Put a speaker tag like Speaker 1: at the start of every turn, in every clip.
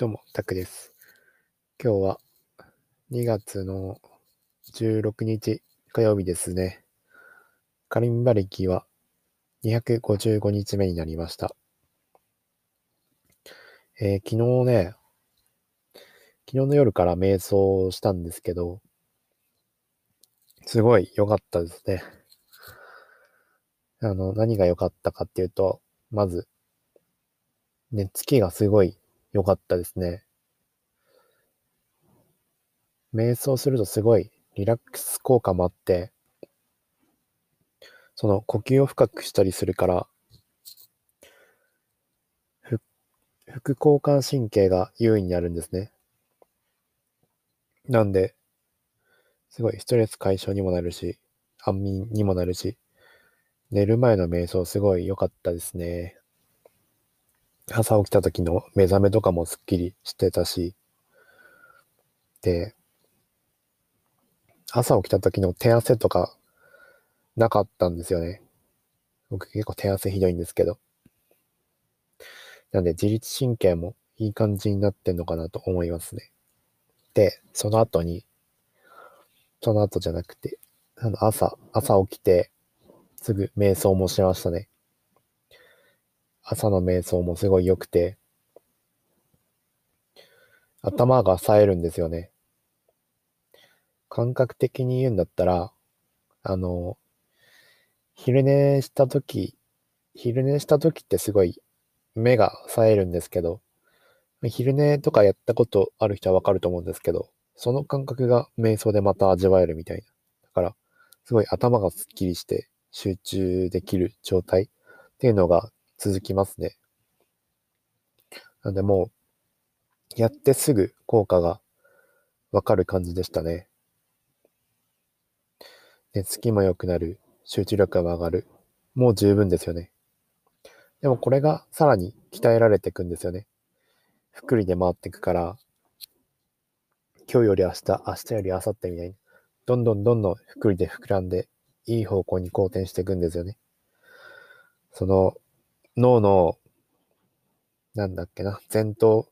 Speaker 1: どうも、タクです。今日は2月の16日火曜日ですね。カリンバ歴は255日目になりました。えー、昨日ね、昨日の夜から瞑想したんですけど、すごい良かったですね。あの、何が良かったかっていうと、まず、寝つきがすごい良かったですね。瞑想するとすごいリラックス効果もあって、その呼吸を深くしたりするから、副交感神経が優位になるんですね。なんで、すごいストレス解消にもなるし、安眠にもなるし、寝る前の瞑想すごい良かったですね。朝起きた時の目覚めとかもすっきりしてたし、で、朝起きた時の手汗とかなかったんですよね。僕結構手汗ひどいんですけど。なんで自律神経もいい感じになってんのかなと思いますね。で、その後に、その後じゃなくて、あの朝、朝起きて、すぐ瞑想もしましたね。朝の瞑想もすごい良くて、頭が冴えるんですよね。感覚的に言うんだったら、あの、昼寝した時、昼寝した時ってすごい目が冴えるんですけど、昼寝とかやったことある人はわかると思うんですけど、その感覚が瞑想でまた味わえるみたいな。だから、すごい頭がスッキリして集中できる状態っていうのが続きますね。なんでもう、やってすぐ効果がわかる感じでしたね。寝つきも良くなる、集中力が上がる。もう十分ですよね。でもこれがさらに鍛えられていくんですよね。福利で回っていくから、今日より明日、明日より明後日みたいに、どんどんどんどん福利で膨らんで、いい方向に好転していくんですよね。その、脳の、なんだっけな、前頭、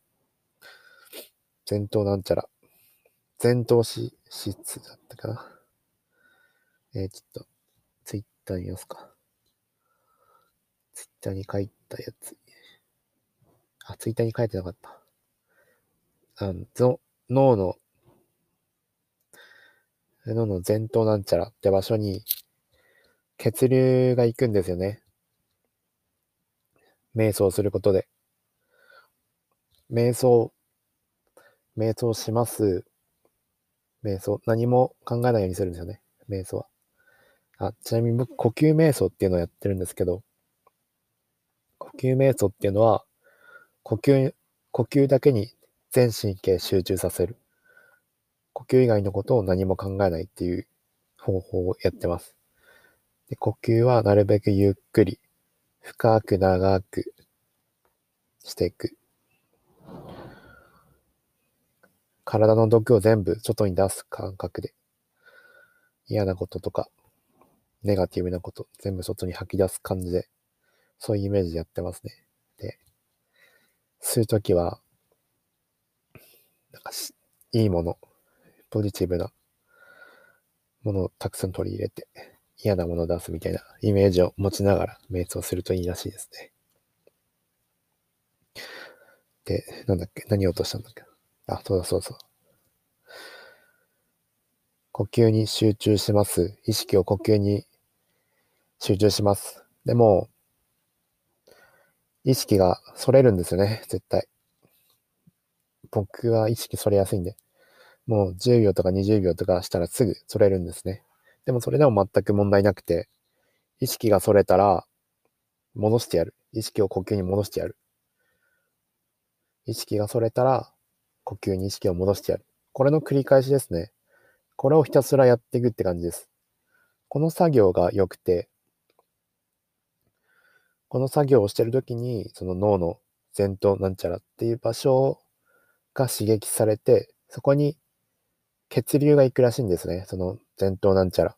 Speaker 1: 前頭なんちゃら、前頭脂質だったかな。えー、ちょっと、ツイッター見ますか。ツイッターに書いたやつ。あ、ツイッターに書いてなかった。あの、脳の、脳の前頭なんちゃらって場所に血流が行くんですよね。瞑想することで。瞑想、瞑想します。瞑想、何も考えないようにするんですよね。瞑想は。あ、ちなみに僕、呼吸瞑想っていうのをやってるんですけど、呼吸瞑想っていうのは、呼吸、呼吸だけに全神経集中させる。呼吸以外のことを何も考えないっていう方法をやってます。で呼吸はなるべくゆっくり、深く長くしていく。体の毒を全部外に出す感覚で、嫌なこととか、ネガティブなこと、全部外に吐き出す感じで、そういうイメージでやってますね。で、吸うときは、なんかいいもの、ポジティブなものをたくさん取り入れて、嫌なものを出すみたいなイメージを持ちながら瞑想するといいらしいですね。で、なんだっけ何を落としたんだっけあ、そうだそうそう。呼吸に集中します。意識を呼吸に集中します。でも、意識がそれるんですよね、絶対。僕は意識それやすいんで。もう10秒とか20秒とかしたらすぐそれるんですね。でもそれでも全く問題なくて、意識がそれたら、戻してやる。意識を呼吸に戻してやる。意識がそれたら、呼吸に意識を戻してやる。これの繰り返しですね。これをひたすらやっていくって感じです。この作業が良くて、この作業をしてるときに、その脳の前頭なんちゃらっていう場所が刺激されて、そこに血流が行くらしいんですね。その前頭なんちゃら。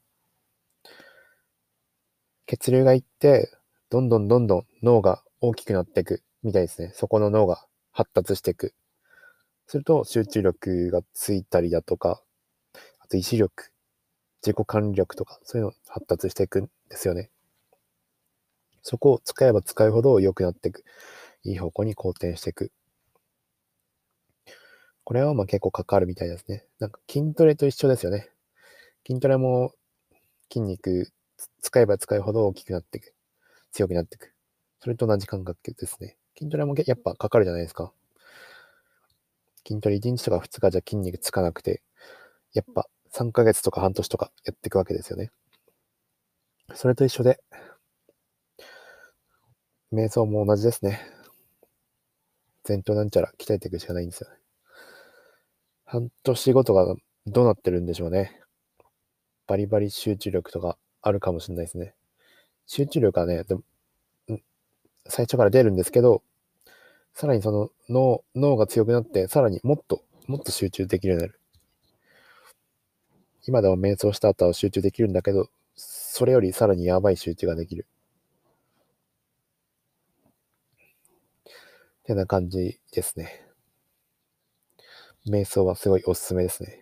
Speaker 1: 血流がいって、どんどんどんどん脳が大きくなっていくみたいですね。そこの脳が発達していく。すると集中力がついたりだとか、あと意志力、自己管理力とか、そういうの発達していくんですよね。そこを使えば使うほど良くなっていく。いい方向に好転していく。これはまあ結構かかるみたいですね。なんか筋トレと一緒ですよね。筋トレも筋肉使えば使うほど大きくなっていく。強くなっていく。それと同じ感覚ですね。筋トレもやっぱかかるじゃないですか。筋トレ1日とか2日じゃ筋肉つかなくて、やっぱ3ヶ月とか半年とかやっていくわけですよね。それと一緒で、瞑想も同じですね。前頭なんちゃら鍛えていくしかないんですよね。半年後とかどうなってるんでしょうね。バリバリ集中力とかあるかもしれないですね。集中力はね、でも、最初から出るんですけど、さらにその脳、脳が強くなって、さらにもっと、もっと集中できるようになる。今でも瞑想した後は集中できるんだけど、それよりさらにやばい集中ができる。ってな感じですね。瞑想はすごいおすすめですね。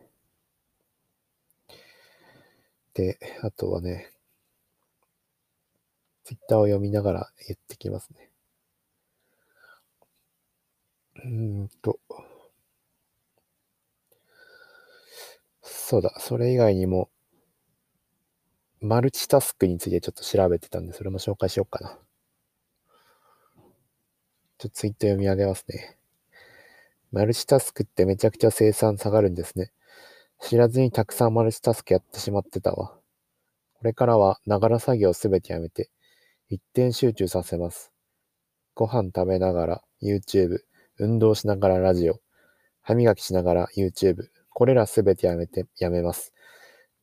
Speaker 1: で、あとはね、ツイッターを読みながら言ってきますね。うんと、そうだ、それ以外にも、マルチタスクについてちょっと調べてたんで、それも紹介しようかな。ちょっとツイッター読み上げますね。マルチタスクってめちゃくちゃ生産下がるんですね。知らずにたくさんマルチタスクやってしまってたわ。これからは、ながら作業すべてやめて、一点集中させます。ご飯食べながら YouTube、運動しながらラジオ、歯磨きしながら YouTube、これらすべてやめて、やめます。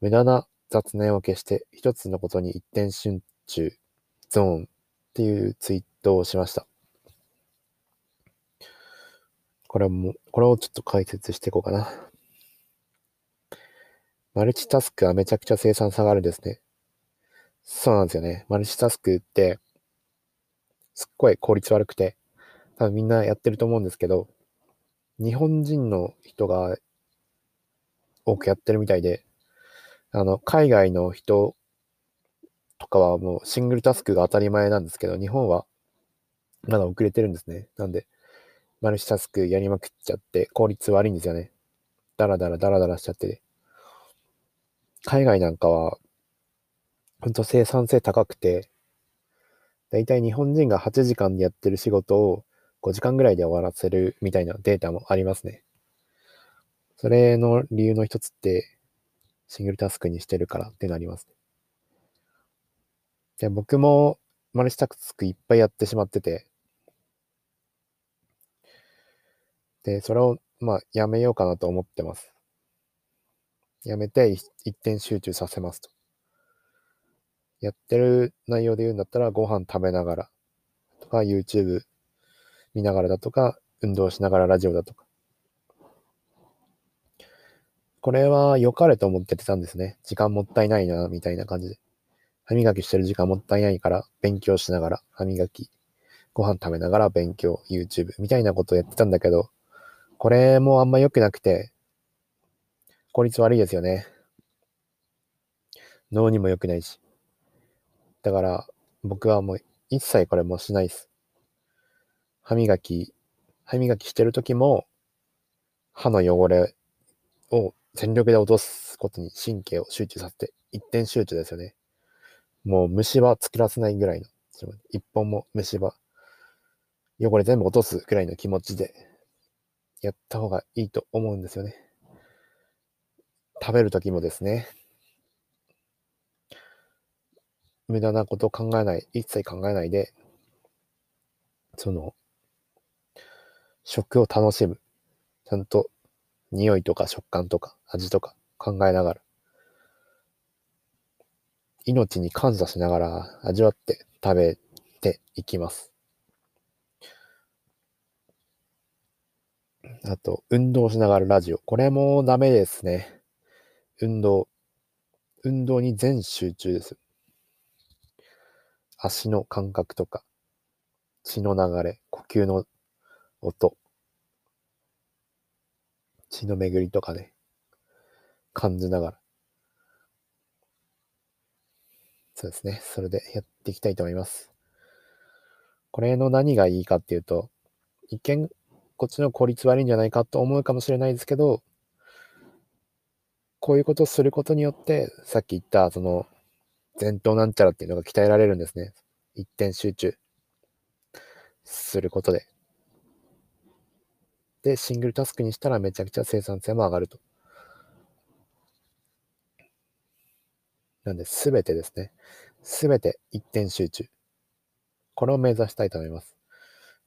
Speaker 1: 無駄な雑念を消して一つのことに一点集中、ゾーンっていうツイートをしました。これも、これをちょっと解説していこうかな。マルチタスクはめちゃくちゃ生産下がるんですね。そうなんですよね。マルチタスクって、すっごい効率悪くて、多分みんなやってると思うんですけど、日本人の人が多くやってるみたいで、あの、海外の人とかはもうシングルタスクが当たり前なんですけど、日本はまだ遅れてるんですね。なんで、マルチタスクやりまくっちゃって効率悪いんですよね。ダラダラダラダラしちゃってて。海外なんかは、ほんと生産性高くて、だいたい日本人が8時間でやってる仕事を5時間ぐらいで終わらせるみたいなデータもありますね。それの理由の一つって、シングルタスクにしてるからってなりますね。で僕もマルチタスクいっぱいやってしまってて、で、それを、まあ、やめようかなと思ってます。やめて一点集中させますと。やってる内容で言うんだったら、ご飯食べながらとか、YouTube 見ながらだとか、運動しながらラジオだとか。これは良かれと思っててたんですね。時間もったいないな、みたいな感じで。歯磨きしてる時間もったいないから、勉強しながら歯磨き、ご飯食べながら勉強、YouTube みたいなことをやってたんだけど、これもあんま良くなくて、効率悪いですよね。脳にも良くないし。だから、僕はもう一切これもしないです。歯磨き、歯磨きしてる時も、歯の汚れを全力で落とすことに神経を集中させて、一点集中ですよね。もう虫歯作らせないぐらいの、一本も虫歯、汚れ全部落とすぐらいの気持ちでやった方がいいと思うんですよね。食べるときもですね、無駄なこと考えない、一切考えないで、その、食を楽しむ。ちゃんと匂いとか食感とか味とか考えながら、命に感謝しながら味わって食べていきます。あと、運動しながらラジオ。これもダメですね。運動。運動に全集中です。足の感覚とか、血の流れ、呼吸の音。血の巡りとかね、感じながら。そうですね。それでやっていきたいと思います。これの何がいいかっていうと、一見こっちの効率悪いんじゃないかと思うかもしれないですけど、こういうことをすることによって、さっき言ったその前頭なんちゃらっていうのが鍛えられるんですね。一点集中することで。で、シングルタスクにしたらめちゃくちゃ生産性も上がると。なんで、すべてですね。すべて一点集中。これを目指したいと思います。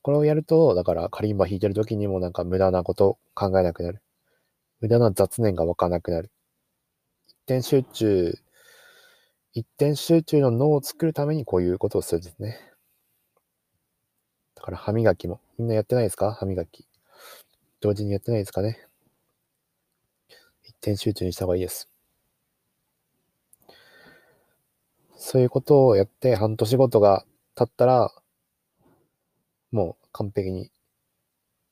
Speaker 1: これをやると、だからカリンバ弾いてる時にもなんか無駄なこと考えなくなる。無駄な雑念が湧かなくなる。一点集中一点集中の脳を作るためにこういうことをするんですね。だから歯磨きも。みんなやってないですか？歯磨き。同時にやってないですかね？一点集中にした方がいいです。そういうことをやって半年ごとが経ったら、もう完璧に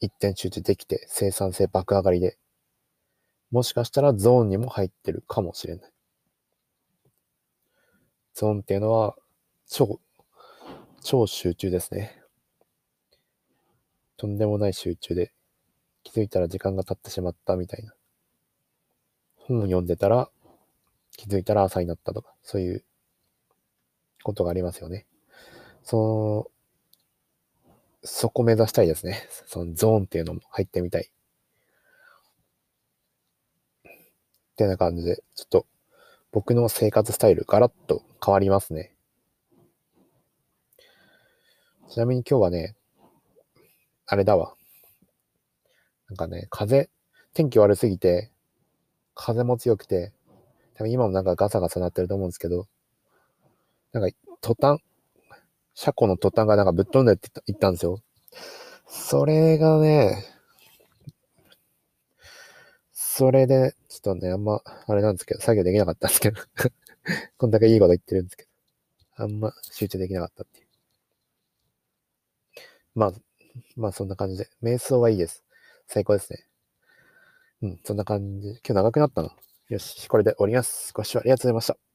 Speaker 1: 一点集中できて生産性爆上がりで、もしかしたらゾーンにも入ってるかもしれない。ゾーンっていうのは、超、超集中ですね。とんでもない集中で、気づいたら時間が経ってしまったみたいな。本を読んでたら、気づいたら朝になったとか、そういうことがありますよね。その、そこ目指したいですね。そのゾーンっていうのも入ってみたい。ってな感じで、ちょっと僕の生活スタイルガラッと変わりますね。ちなみに今日はね、あれだわ。なんかね、風、天気悪すぎて、風も強くて、多分今もなんかガサガサなってると思うんですけど、なんか、トタン、車庫のトタンがなんかぶっ飛んでって言ったんですよ。それがね、それで、ちょっとね、あんま、あれなんですけど、作業できなかったんですけど こんだけいいこと言ってるんですけど、あんま集中できなかったっていう。まあ、まあそんな感じで、瞑想はいいです。最高ですね。うん、そんな感じ。今日長くなったな。よし、これで終わります。ご視聴ありがとうございました。